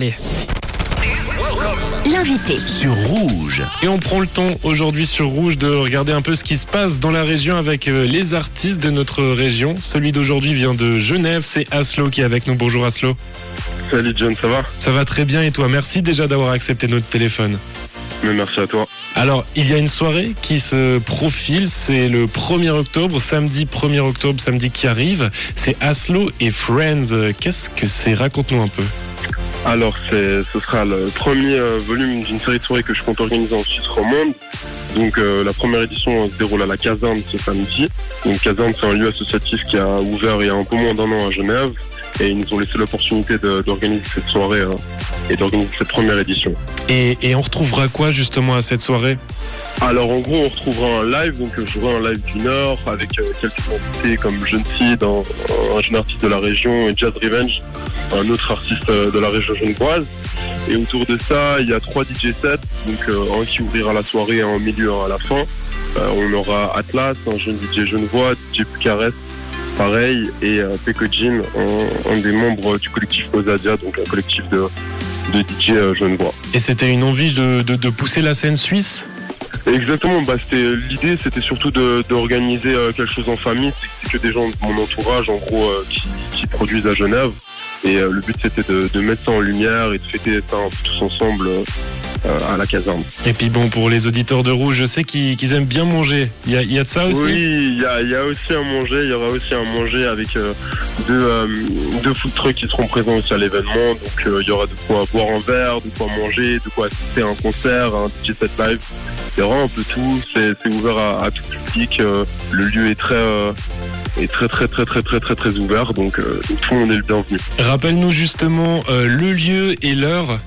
Allez. L'invité. sur Rouge. Et on prend le temps aujourd'hui sur Rouge de regarder un peu ce qui se passe dans la région avec euh, les artistes de notre région. Celui d'aujourd'hui vient de Genève, c'est Aslo qui est avec nous. Bonjour Aslo. Salut John, ça va? Ça va très bien et toi? Merci déjà d'avoir accepté notre téléphone. Mais merci à toi. Alors, il y a une soirée qui se profile, c'est le 1er octobre, samedi 1er octobre, samedi qui arrive. C'est Aslo et Friends. Qu'est-ce que c'est? Raconte-nous un peu. Alors, ce sera le premier euh, volume d'une série de soirées que je compte organiser en Suisse romande. Donc, euh, la première édition se déroule à la Caserne ce samedi. Donc, Caserne, c'est un lieu associatif qui a ouvert il y a un peu moins d'un an à Genève. Et ils nous ont laissé l'opportunité d'organiser cette soirée euh, et d'organiser cette première édition. Et, et on retrouvera quoi justement à cette soirée? Alors, en gros, on retrouvera un live. Donc, euh, j'aurai un live d'une heure avec euh, quelques invités comme Jeune Seed, un, un jeune artiste de la région, et Jazz Revenge, un autre artiste euh, de la région genevoise. Et autour de ça, il y a trois DJ sets, donc euh, un qui ouvrira la soirée, un au milieu, un à la fin. Euh, on aura Atlas, un jeune DJ genevois, DJ Bucarest, pareil, et euh, Peko Jim, un, un des membres du collectif Osadia, donc un collectif de, de DJ euh, genevois. Et c'était une envie de, de- de pousser la scène suisse? Exactement, bah c'était l'idée c'était surtout de d'organiser euh, quelque chose en famille, c'est c'est que des gens de mon entourage en gros euh, qui, qui produisent à Genève. Et euh, le but c'était de, de mettre ça en lumière et de fêter ça tous ensemble euh, à la caserne. Et puis bon, pour les auditeurs de Rouge, je sais qu'ils aiment bien manger. Il y a, il y a de ça aussi Oui, il y a, il y a aussi à manger, il y aura aussi à manger avec euh, deux, deux food trucks qui seront présents aussi à l'événement. Donc il y aura de quoi boire un verre, de quoi manger, de quoi assister à un concert, à un DJ set live. Il y aura un peu tout, c'est ouvert à, à tout public. le lieu est très, est très très très très très très très ouvert, donc, euh, donc tout le monde est le bienvenu. Rappelle-nous justement euh, le lieu et l'heure.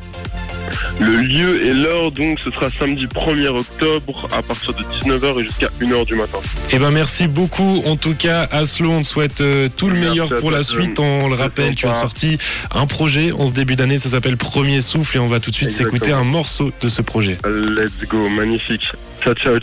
Le lieu et l'heure, donc ce sera samedi 1er octobre à partir de 19h et jusqu'à 1h du matin. Eh ben merci beaucoup. En tout cas, Aslo, on te souhaite euh, tout le Merci meilleur pour la suite. On le rappelle, tu as sorti un projet en ce début d'année. Ça s'appelle Premier Souffle et on va tout de suite s'écouter un morceau de ce projet. Let's go, magnifique. Ciao ciao.